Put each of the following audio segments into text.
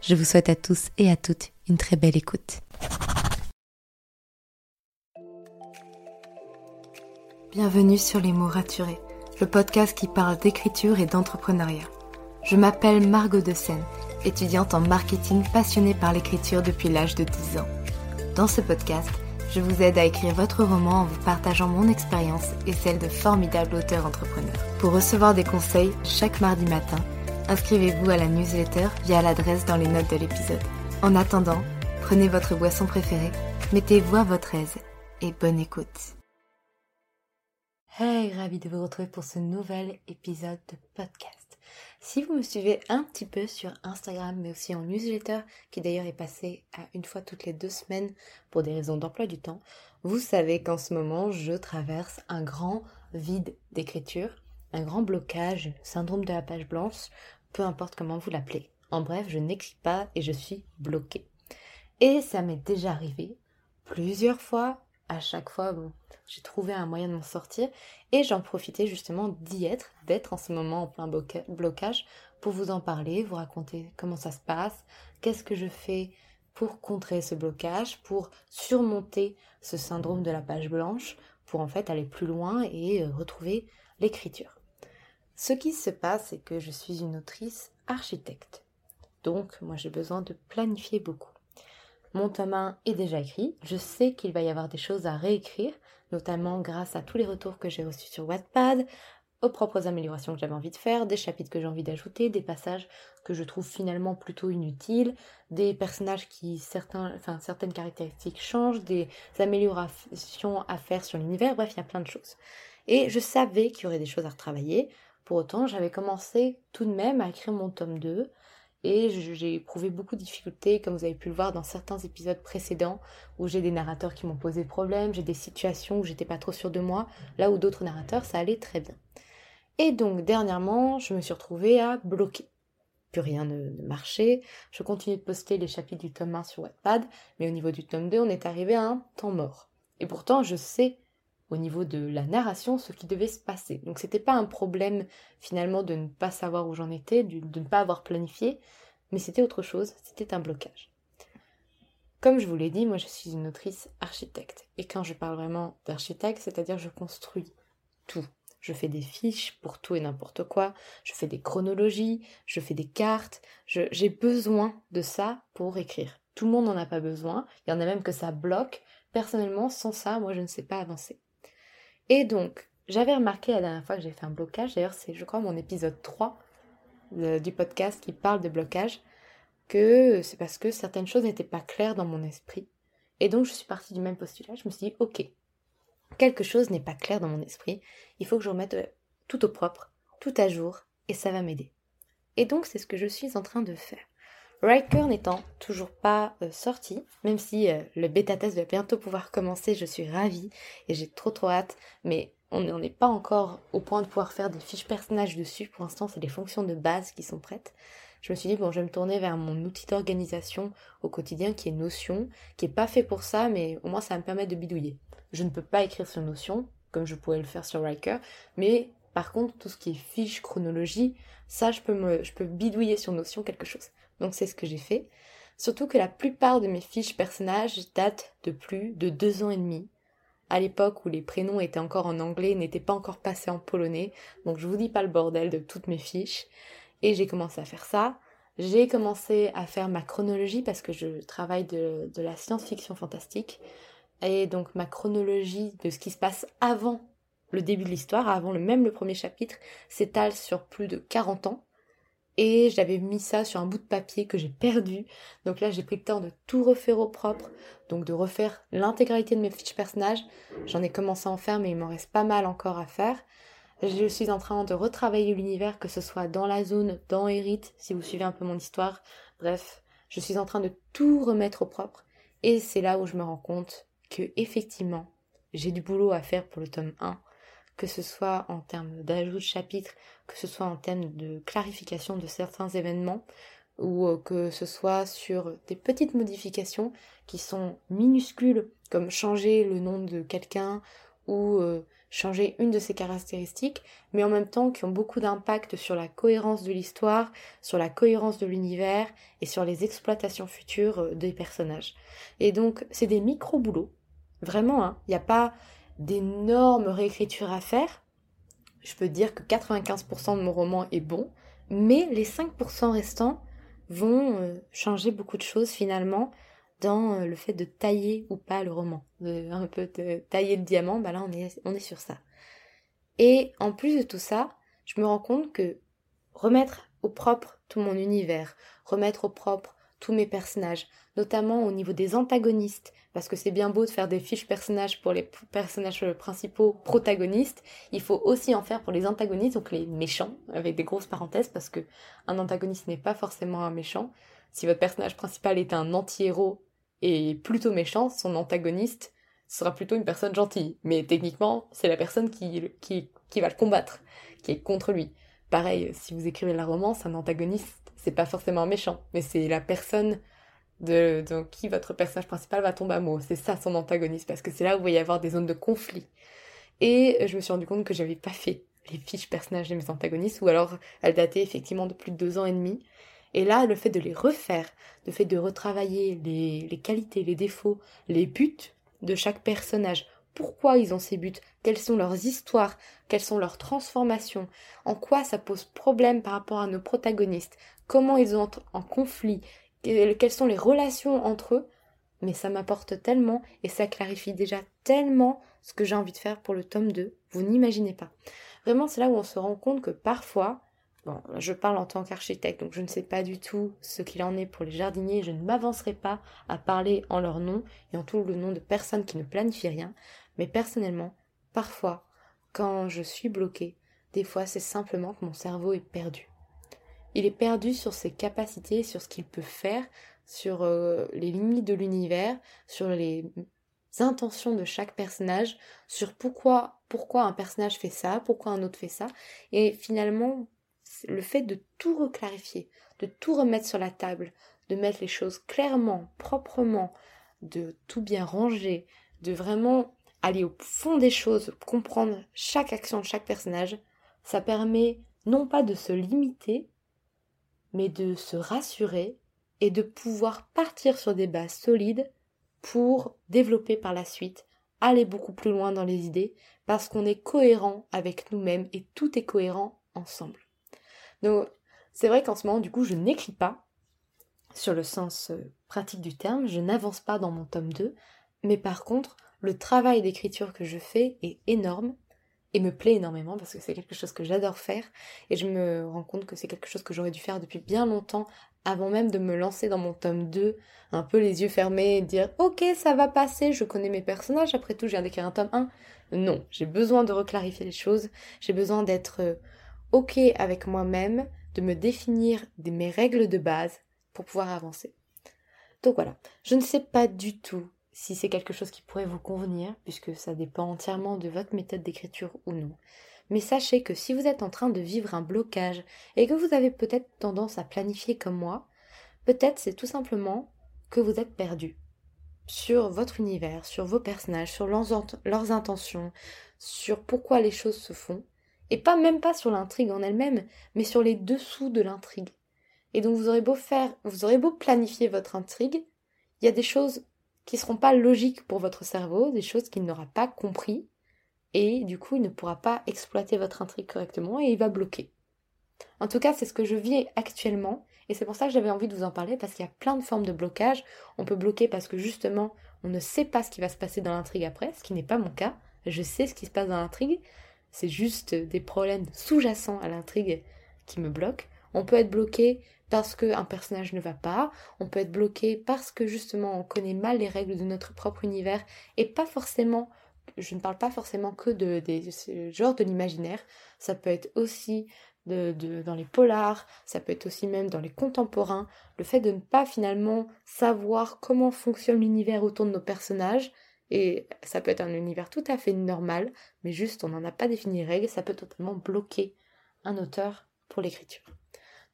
Je vous souhaite à tous et à toutes une très belle écoute. Bienvenue sur Les mots raturés, le podcast qui parle d'écriture et d'entrepreneuriat. Je m'appelle Margot de Seine, étudiante en marketing passionnée par l'écriture depuis l'âge de 10 ans. Dans ce podcast, je vous aide à écrire votre roman en vous partageant mon expérience et celle de formidables auteurs entrepreneurs. Pour recevoir des conseils chaque mardi matin, inscrivez-vous à la newsletter via l'adresse dans les notes de l'épisode. En attendant, prenez votre boisson préférée, mettez-vous à votre aise et bonne écoute. Hey, ravi de vous retrouver pour ce nouvel épisode de podcast. Si vous me suivez un petit peu sur Instagram, mais aussi en newsletter, qui d'ailleurs est passé à une fois toutes les deux semaines pour des raisons d'emploi du temps, vous savez qu'en ce moment, je traverse un grand vide d'écriture, un grand blocage, syndrome de la page blanche, peu importe comment vous l'appelez. En bref, je n'écris pas et je suis bloquée. Et ça m'est déjà arrivé plusieurs fois. À chaque fois, j'ai trouvé un moyen de m'en sortir et j'en profitais justement d'y être, d'être en ce moment en plein blocage pour vous en parler, vous raconter comment ça se passe, qu'est-ce que je fais pour contrer ce blocage, pour surmonter ce syndrome de la page blanche, pour en fait aller plus loin et euh, retrouver l'écriture. Ce qui se passe, c'est que je suis une autrice architecte. Donc, moi, j'ai besoin de planifier beaucoup. Mon tome 1 est déjà écrit. Je sais qu'il va y avoir des choses à réécrire, notamment grâce à tous les retours que j'ai reçus sur Wattpad, aux propres améliorations que j'avais envie de faire, des chapitres que j'ai envie d'ajouter, des passages que je trouve finalement plutôt inutiles, des personnages qui certains, enfin, certaines caractéristiques changent, des améliorations à faire sur l'univers, bref, il y a plein de choses. Et je savais qu'il y aurait des choses à retravailler. Pour autant, j'avais commencé tout de même à écrire mon tome 2 et j'ai éprouvé beaucoup de difficultés, comme vous avez pu le voir dans certains épisodes précédents, où j'ai des narrateurs qui m'ont posé problème, j'ai des situations où j'étais pas trop sûre de moi, là où d'autres narrateurs, ça allait très bien. Et donc, dernièrement, je me suis retrouvée à bloquer. Plus rien ne, marchait. Je continue de poster les chapitres du tome 1 sur Wattpad, mais au niveau du tome 2, on est arrivé à un temps mort. Et pourtant, je sais au niveau de la narration ce qui devait se passer. Donc c'était pas un problème finalement de ne pas savoir où j'en étais, de, ne pas avoir planifié, mais c'était autre chose, c'était un blocage. Comme je vous l'ai dit, moi je suis une autrice architecte. Et quand je parle vraiment d'architecte, c'est-à-dire je construis tout. Je fais des fiches pour tout et n'importe quoi, je fais des chronologies, je fais des cartes, j'ai besoin de ça pour écrire. Tout le monde n'en a pas besoin, il y en a même que ça bloque. Personnellement, sans ça, moi je ne sais pas avancer. Et donc, j'avais remarqué la dernière fois que j'ai fait un blocage, d'ailleurs c'est je crois mon épisode 3 du podcast qui parle de blocage, que c'est parce que certaines choses n'étaient pas claires dans mon esprit. Et donc je suis partie du même postulat, je me suis dit, ok, quelque chose n'est pas clair dans mon esprit, il faut que je remette euh, tout au propre, tout à jour, et ça va m'aider. Et donc c'est ce que je suis en train de faire. Riker n'étant toujours pas euh, sorti, même si euh, le bêta test va bientôt pouvoir commencer, je suis ravie et j'ai trop trop hâte, mais on n'en est pas encore au point de pouvoir faire des fiches personnages dessus. Pour l'instant, c'est des fonctions de base qui sont prêtes. Je me suis dit, bon, je vais me tourner vers mon outil d'organisation au quotidien qui est Notion, qui est pas fait pour ça, mais au moins ça me permettre de bidouiller. Je ne peux pas écrire sur Notion, comme je pourrais le faire sur Riker, mais par contre, tout ce qui est fiche, chronologie, ça, je peux, je peux bidouiller sur Notion quelque chose. Donc c'est ce que j'ai fait. Surtout que la plupart de mes fiches personnages datent de plus de deux ans et demi. À l'époque où les prénoms étaient encore en anglais, n'étaient pas encore passés en polonais. Donc je vous dis pas le bordel de toutes mes fiches. Et j'ai commencé à faire ça. J'ai commencé à faire ma chronologie parce que je travaille de, la science-fiction fantastique. Et donc ma chronologie de ce qui se passe avant le début de l'histoire, avant même le premier chapitre, s'étale sur plus de 40 ans et j'avais mis ça sur un bout de papier que j'ai perdu. Donc là, j'ai pris le temps de tout refaire au propre, donc de refaire l'intégralité de mes fiches personnages. J'en ai commencé à en faire, mais il m'en reste pas mal encore à faire. Je suis en train de retravailler l'univers, que ce soit dans la zone, dans Erit, si vous suivez un peu mon histoire. Bref, je suis en train de tout remettre au propre. Et c'est là où je me rends compte que effectivement, j'ai du boulot à faire pour le tome 1, que ce soit en termes d'ajout de chapitres, que ce soit en termes de clarification de certains événements, ou euh, que ce soit sur des petites modifications qui sont minuscules, comme changer le nom de quelqu'un ou euh, changer une de ses caractéristiques, mais en même temps qui ont beaucoup d'impact sur la cohérence de l'histoire, sur la cohérence de l'univers et sur les exploitations futures euh, des personnages. Et donc c'est des micro-boulots, vraiment, hein. il n'y a pas d'énormes réécritures à faire. Je peux dire que 95% de mon roman est bon, mais les 5% restants vont euh, changer beaucoup de choses finalement dans euh, le fait de tailler ou pas le roman, un peu de tailler le diamant, bah là on est, on est sur ça. Et en plus de tout ça, je me rends compte que remettre au propre tout mon univers, remettre au propre tous mes personnages, notamment au niveau des antagonistes, parce que c'est bien beau de faire des fiches personnages pour les personnages principaux protagonistes, il faut aussi en faire pour les antagonistes, donc les méchants, avec des grosses parenthèses, parce que un antagoniste n'est pas forcément un méchant. Si votre personnage principal est un anti-héros et plutôt méchant, son antagoniste sera plutôt une personne gentille. Mais techniquement, c'est la personne qui, qui, qui va le combattre, qui est contre lui. Pareil, si vous écrivez la romance, un antagoniste, c'est pas forcément méchant, mais c'est la personne de, qui votre personnage principal va tomber amoureux. C'est ça son antagoniste, parce que c'est là où il va y avoir des zones de conflit. Et je me suis rendu compte que j'avais pas fait les fiches personnages de mes antagonistes, ou alors elles dataient effectivement de plus de deux ans et demi. Et là, le fait de les refaire, le fait de retravailler les qualités, les défauts, les buts de chaque personnage, pourquoi ils ont ces buts, quelles sont leurs histoires, quelles sont leurs transformations, en quoi ça pose problème par rapport à nos protagonistes, comment ils ont en conflit, quelles sont les relations entre eux, mais ça m'apporte tellement et ça clarifie déjà tellement ce que j'ai envie de faire pour le tome 2, vous n'imaginez pas. Vraiment, c'est là où on se rend compte que parfois, bon, je parle en tant qu'architecte, donc je ne sais pas du tout ce qu'il en est pour les jardiniers, je ne m'avancerai pas à parler en leur nom et en tout le nom de personnes qui ne planifient rien, mais personnellement, parfois, quand je suis bloquée, des fois c'est simplement que mon cerveau est perdu. Il est perdu sur ses capacités, sur ce qu'il peut faire, sur euh, les limites de l'univers, sur les intentions de chaque personnage, sur pourquoi, pourquoi un personnage fait ça, pourquoi un autre fait ça. Et finalement, le fait de tout reclarifier, de tout remettre sur la table, de mettre les choses clairement, proprement, de tout bien ranger, de vraiment aller au fond des choses, comprendre chaque action de chaque personnage, ça permet non pas de se limiter, mais de se rassurer et de pouvoir partir sur des bases solides pour développer par la suite, aller beaucoup plus loin dans les idées, parce qu'on est cohérent avec nous-mêmes et tout est cohérent ensemble. Donc, c'est vrai qu'en ce moment, du coup, je n'écris pas sur le sens euh, pratique du terme, je n'avance pas dans mon tome 2, mais par contre, le travail d'écriture que je fais est énorme et me plaît énormément parce que c'est quelque chose que j'adore faire et je me rends compte que c'est quelque chose que j'aurais dû faire depuis bien longtemps avant même de me lancer dans mon tome 2, un peu les yeux fermés et dire ok ça va passer, je connais mes personnages, après tout je viens d'écrire un tome 1. Non, j'ai besoin de reclarifier les choses, j'ai besoin d'être euh, ok avec moi-même, de me définir mes règles de base pour pouvoir avancer. Donc voilà, je ne sais pas du tout si c'est quelque chose qui pourrait vous convenir, puisque ça dépend entièrement de votre méthode d'écriture ou non. Mais sachez que si vous êtes en train de vivre un blocage et que vous avez peut-être tendance à planifier comme moi, peut-être c'est tout simplement que vous êtes perdu sur votre univers, sur vos personnages, sur leurs, intentions, sur pourquoi les choses se font, et pas même pas sur l'intrigue en elle-même, mais sur les dessous de l'intrigue. Et donc vous aurez beau faire, vous aurez beau planifier votre intrigue, il y a des choses qui ne seront pas logiques pour votre cerveau, des choses qu'il n'aura pas compris, et du coup il ne pourra pas exploiter votre intrigue correctement et il va bloquer. En tout cas, c'est ce que je vis actuellement, et c'est pour ça que j'avais envie de vous en parler, parce qu'il y a plein de formes de blocage. On peut bloquer parce que justement, on ne sait pas ce qui va se passer dans l'intrigue après, ce qui n'est pas mon cas. Je sais ce qui se passe dans l'intrigue, c'est juste des problèmes sous-jacents à l'intrigue qui me bloquent. On peut être bloqué parce qu'un personnage ne va pas, on peut être bloqué parce que justement on connaît mal les règles de notre propre univers et pas forcément, je ne parle pas forcément que de, des genres de l'imaginaire, ça peut être aussi dans les polars, ça peut être aussi même dans les contemporains, le fait de ne pas finalement savoir comment fonctionne l'univers autour de nos personnages, et ça peut être un univers tout à fait normal, mais juste on n'en a pas défini les règles, ça peut totalement bloquer un auteur pour l'écriture.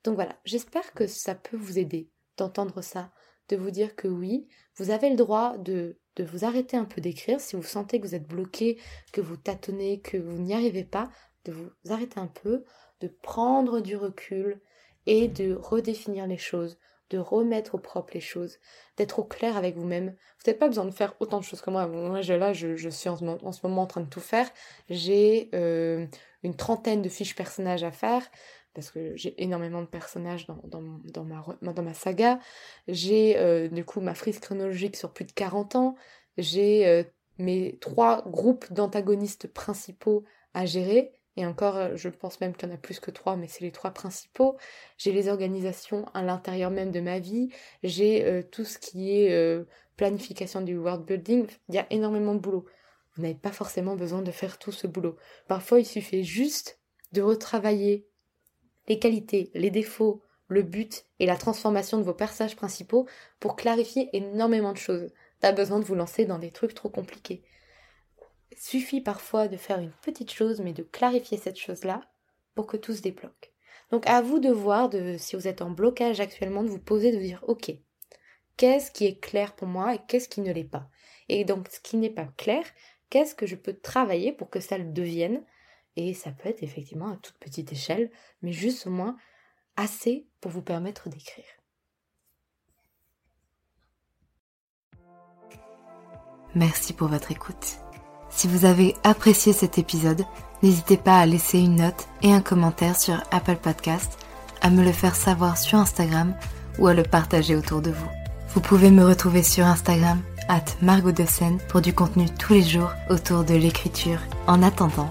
Donc voilà, j'espère que ça peut vous aider d'entendre ça, de vous dire que oui, vous avez le droit de, de vous arrêter un peu d'écrire si vous sentez que vous êtes bloqué, que vous tâtonnez, que vous n'y arrivez pas, de vous arrêter un peu, de prendre du recul et de redéfinir les choses, de remettre au propre les choses, d'être au clair avec vous-même. Vous n'avez pas besoin de faire autant de choses que moi. Moi, je, suis en ce, moment, en train de tout faire. J'ai euh, une trentaine de fiches personnages à faire parce que j'ai énormément de personnages dans, ma saga. J'ai euh, du coup ma frise chronologique sur plus de 40 ans. J'ai euh, mes trois groupes d'antagonistes principaux à gérer. Et encore, euh, je pense même qu'il y en a plus que trois, mais c'est les trois principaux. J'ai les organisations à l'intérieur même de ma vie. J'ai tout ce qui est planification du world building. Il y a énormément de boulot. Vous n'avez pas forcément besoin de faire tout ce boulot. Parfois, il suffit juste de retravailler les qualités, les défauts, le but et la transformation de vos personnages principaux pour clarifier énormément de choses. Pas besoin de vous lancer dans des trucs trop compliqués. Suffit parfois de faire une petite chose, mais de clarifier cette chose-là pour que tout se débloque. Donc à vous de voir, si vous êtes en blocage actuellement, de vous poser, de vous dire, ok, qu'est-ce qui est clair pour moi et qu'est-ce qui ne l'est pas? Et donc ce qui n'est pas clair, qu'est-ce que je peux travailler pour que ça le devienne et ça peut être effectivement à toute petite échelle, mais juste au moins assez pour vous permettre d'écrire. Merci pour votre écoute. Si vous avez apprécié cet épisode, n'hésitez pas à laisser une note et un commentaire sur Apple Podcast, à me le faire savoir sur Instagram ou à le partager autour de vous. Vous pouvez me retrouver sur Instagram, at Margot pour du contenu tous les jours autour de l'écriture. En attendant,